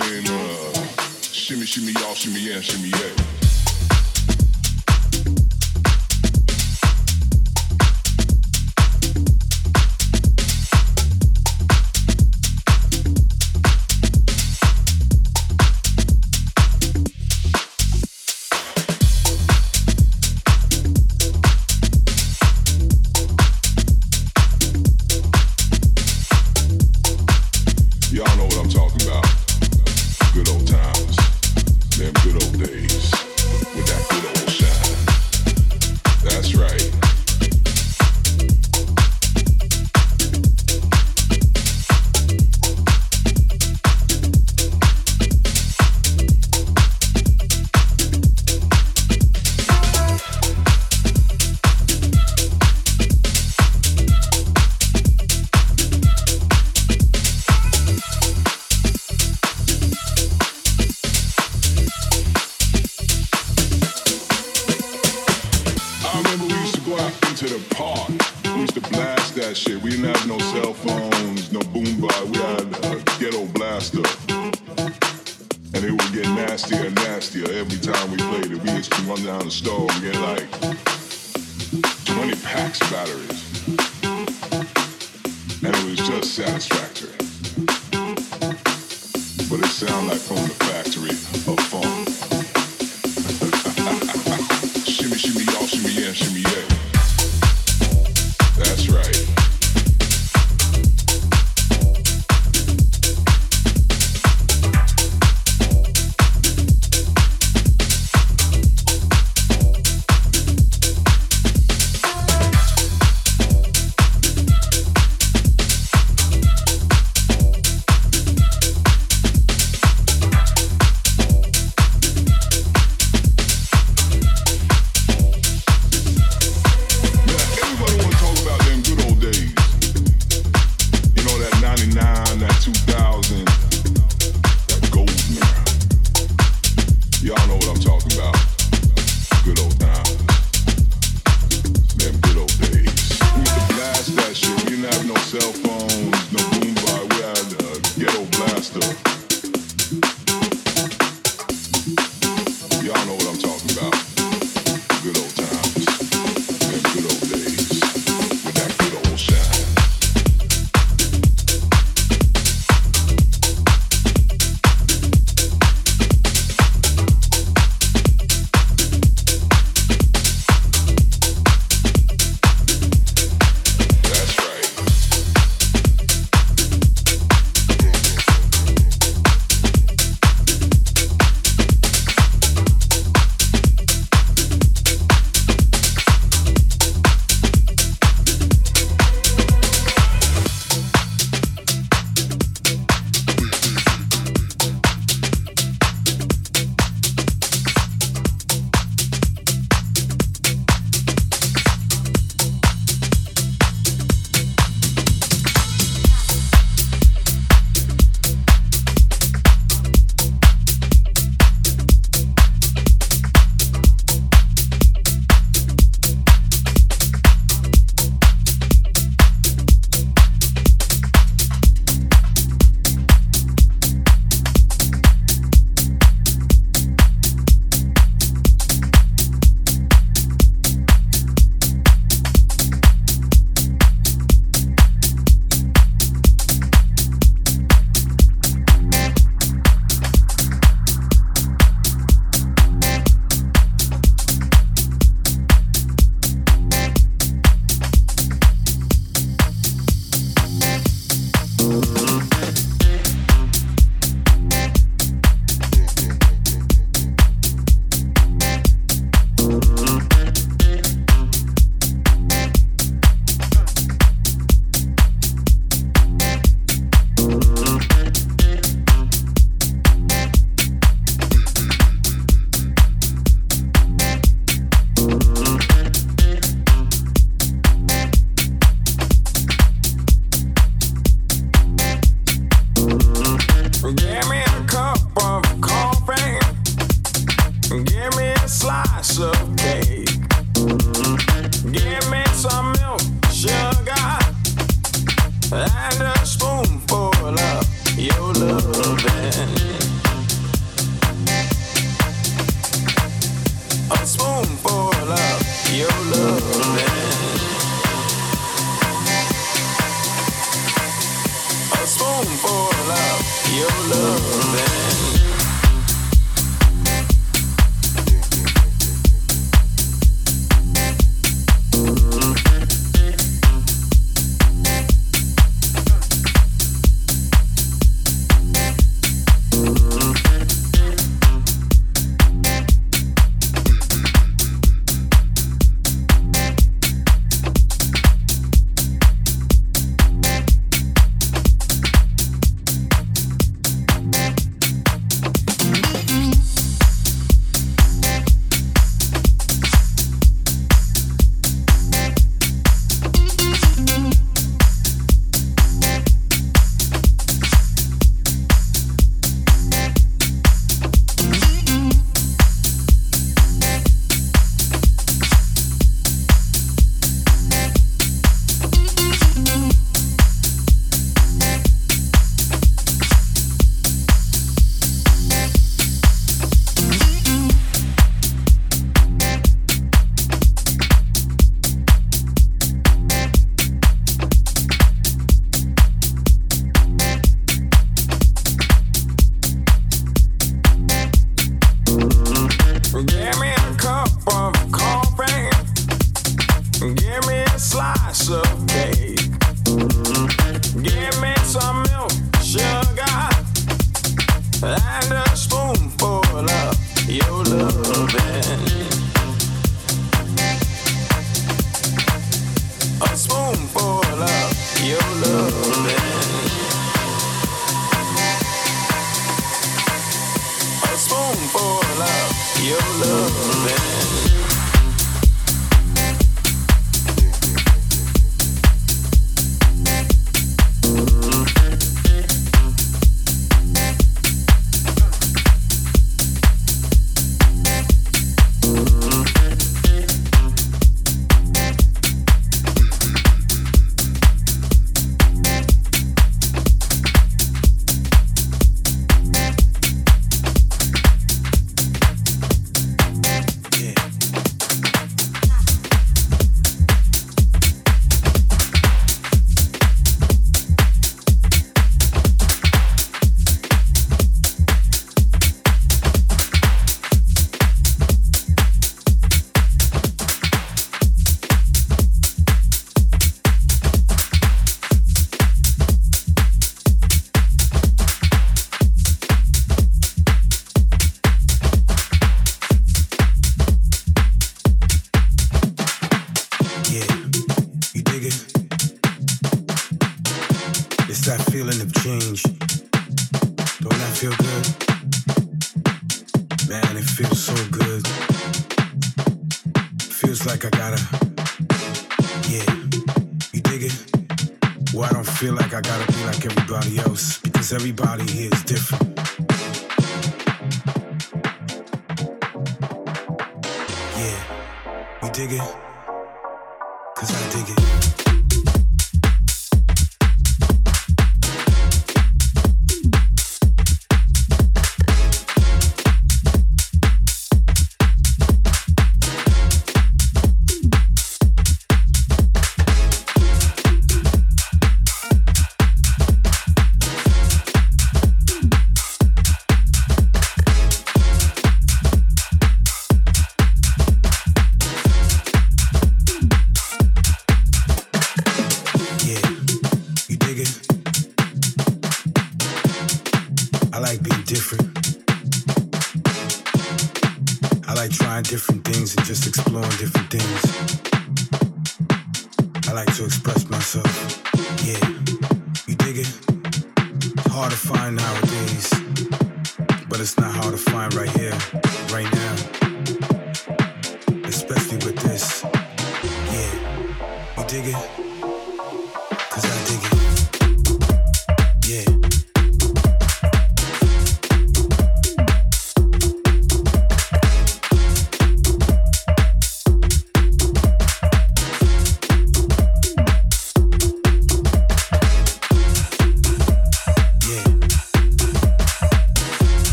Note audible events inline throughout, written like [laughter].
uh, shimmy, shimmy, y'all, shimmy, yeah, shimmy, yeah.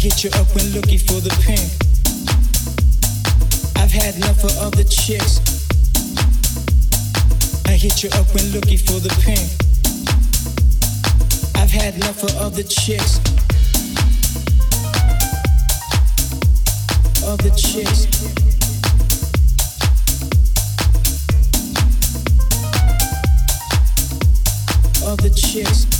hit you up when looking for the pink. I've had enough of other chicks. I hit you up when looking for the pink. I've had enough of other chicks. Other chicks. Other chicks.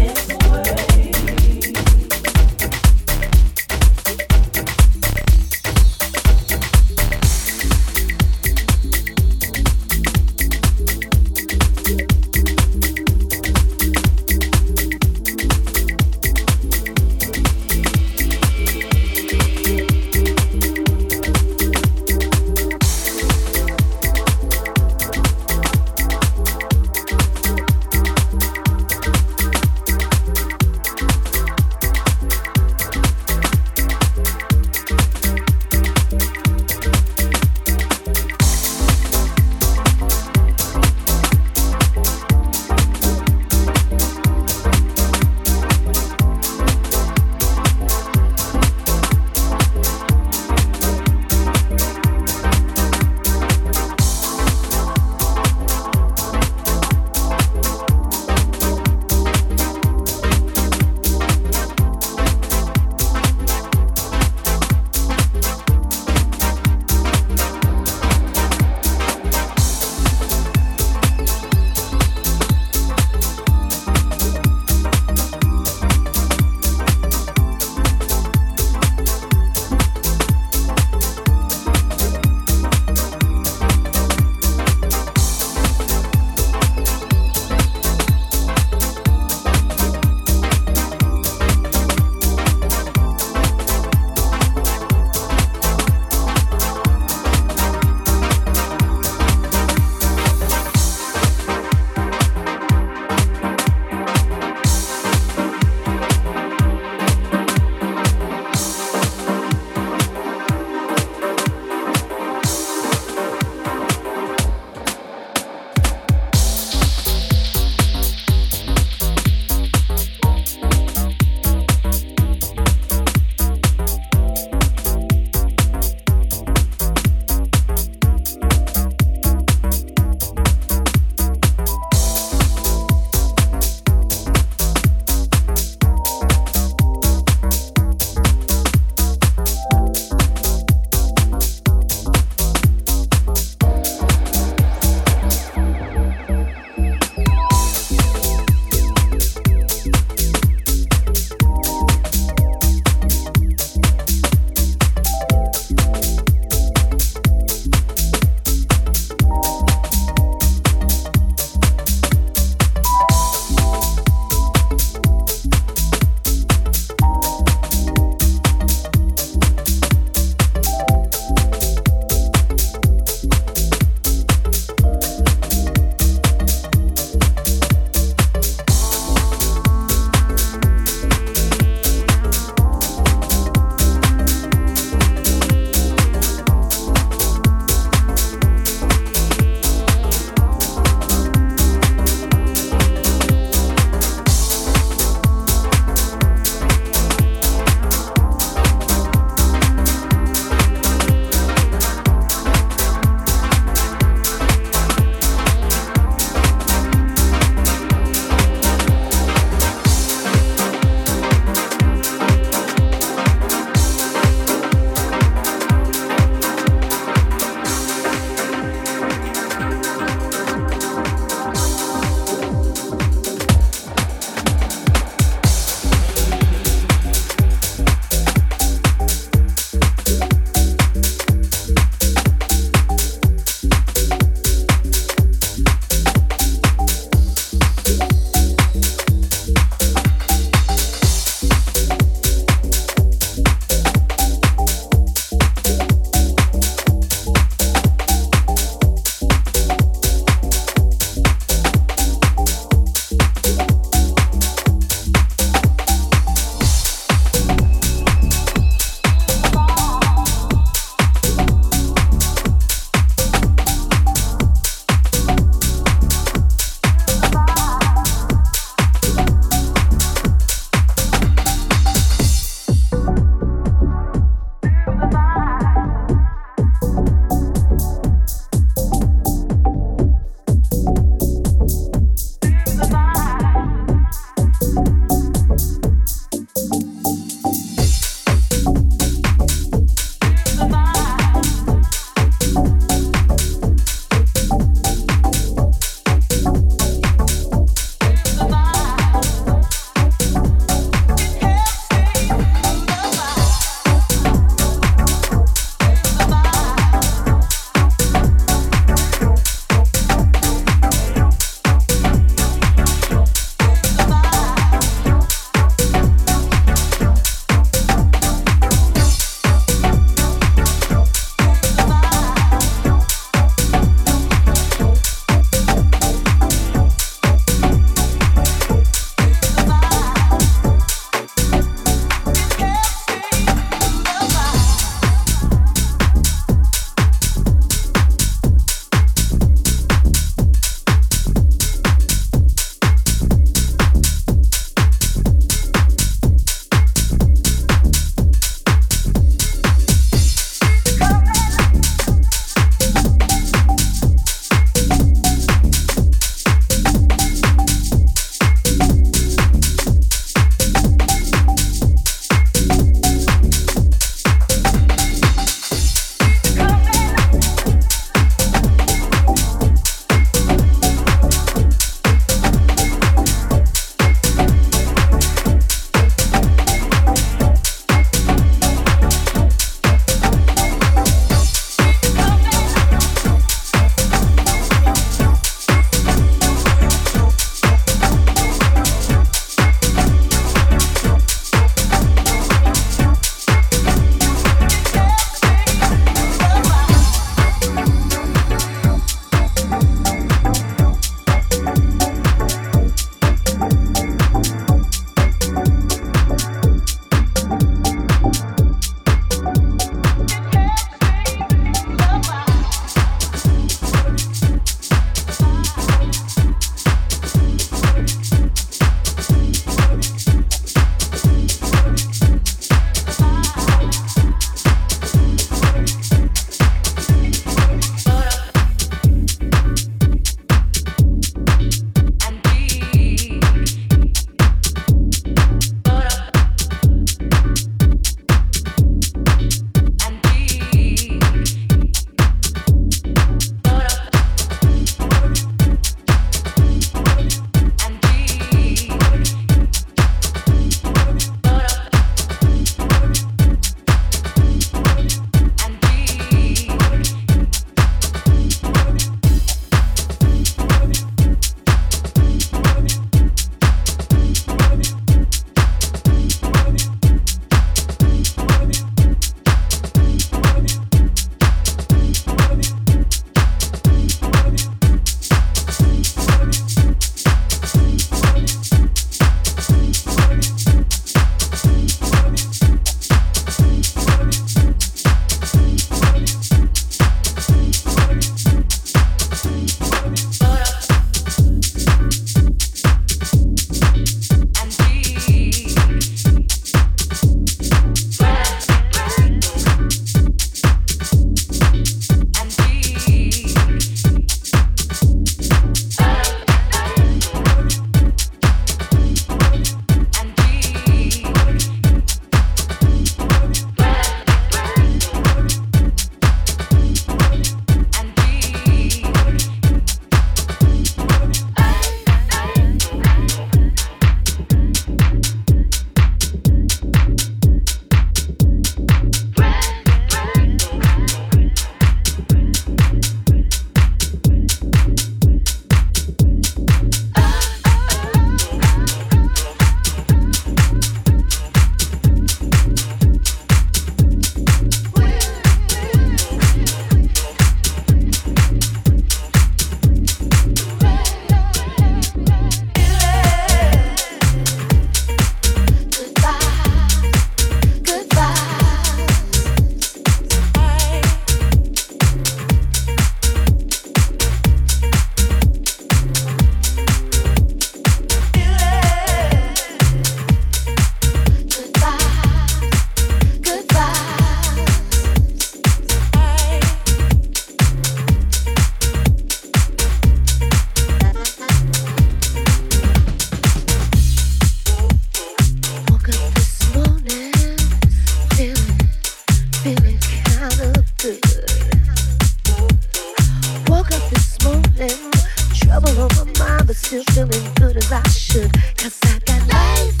Trouble on my mind, but still feeling good as I should. Cause I got life.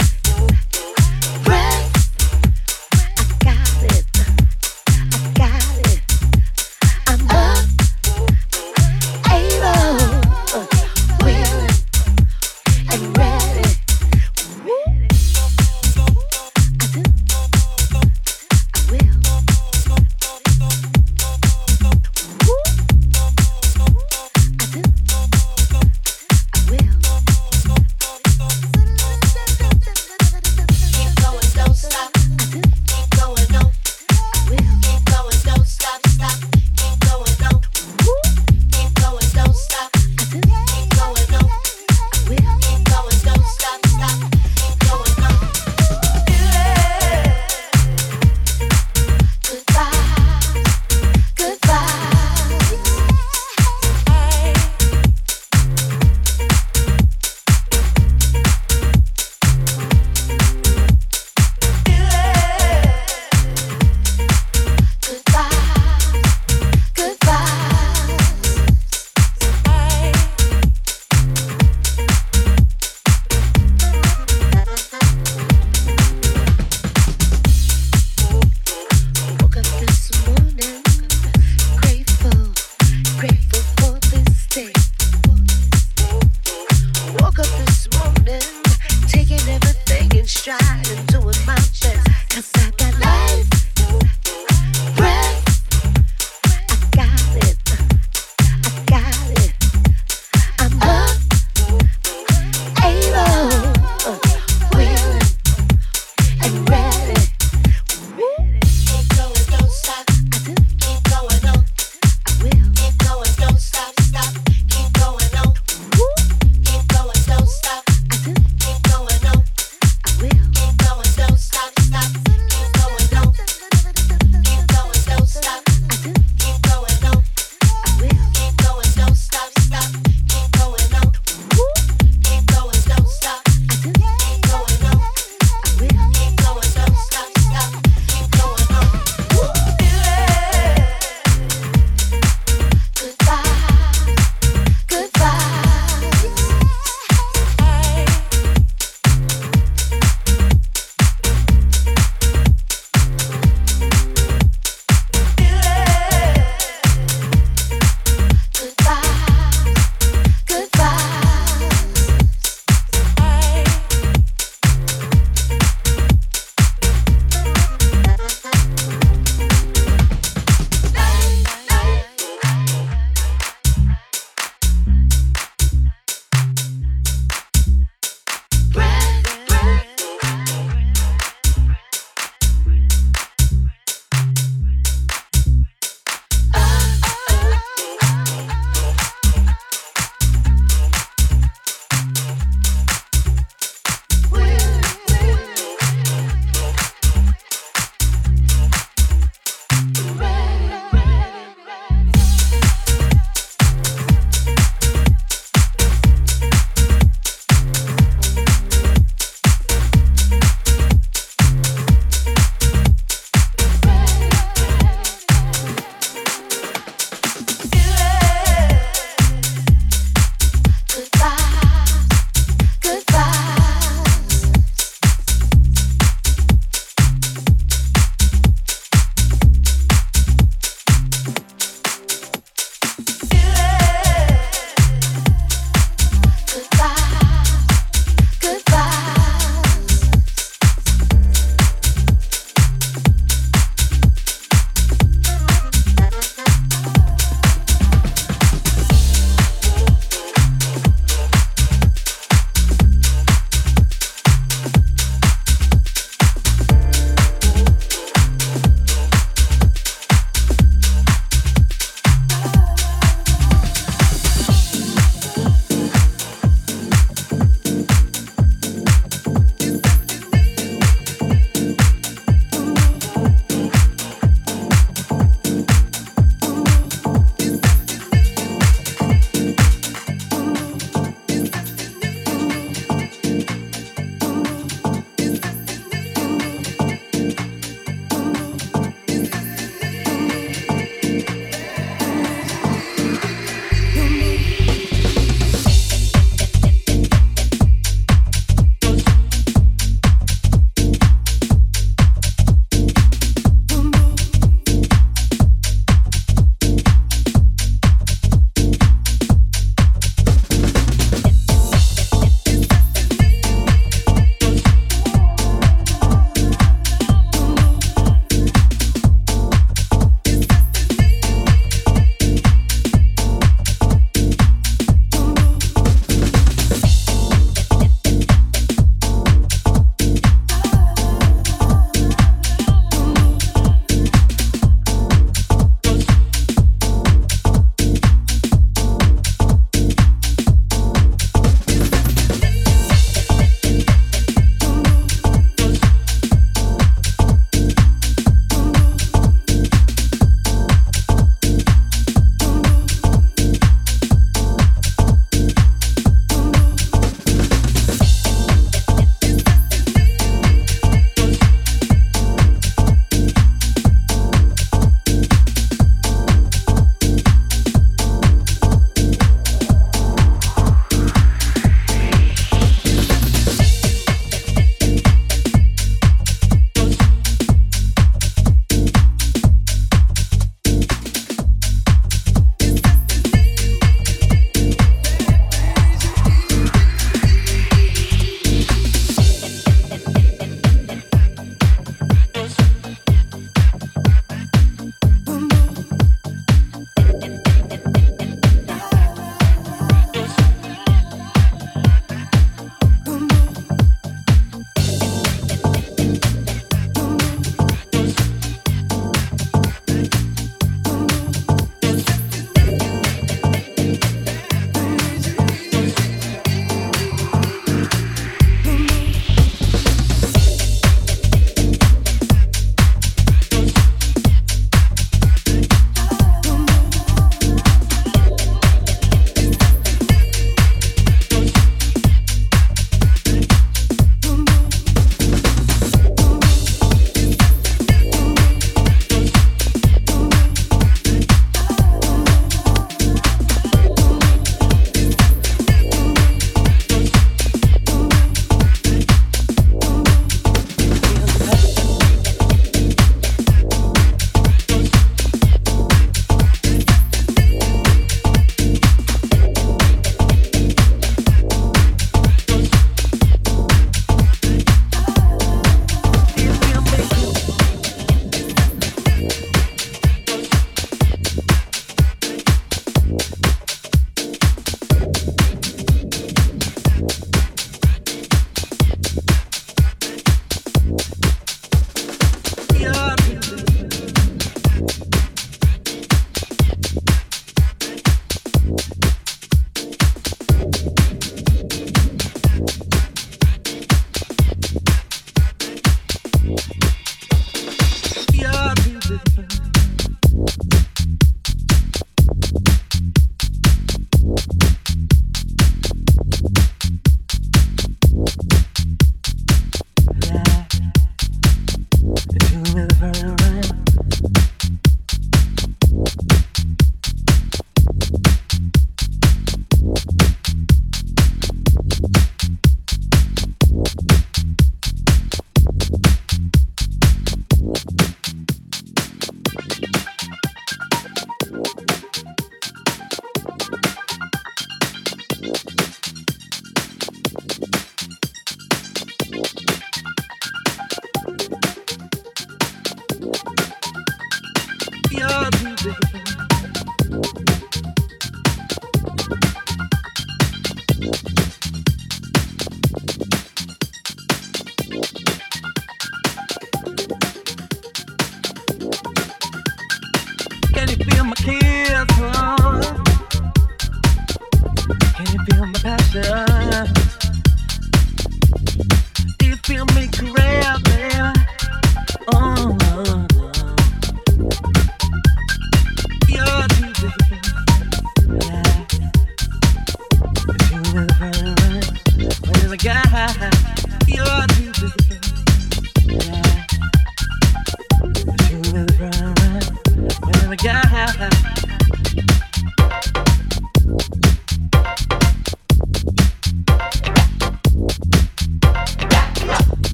love. [laughs]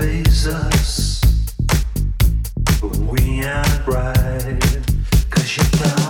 us when we are bright cause you're not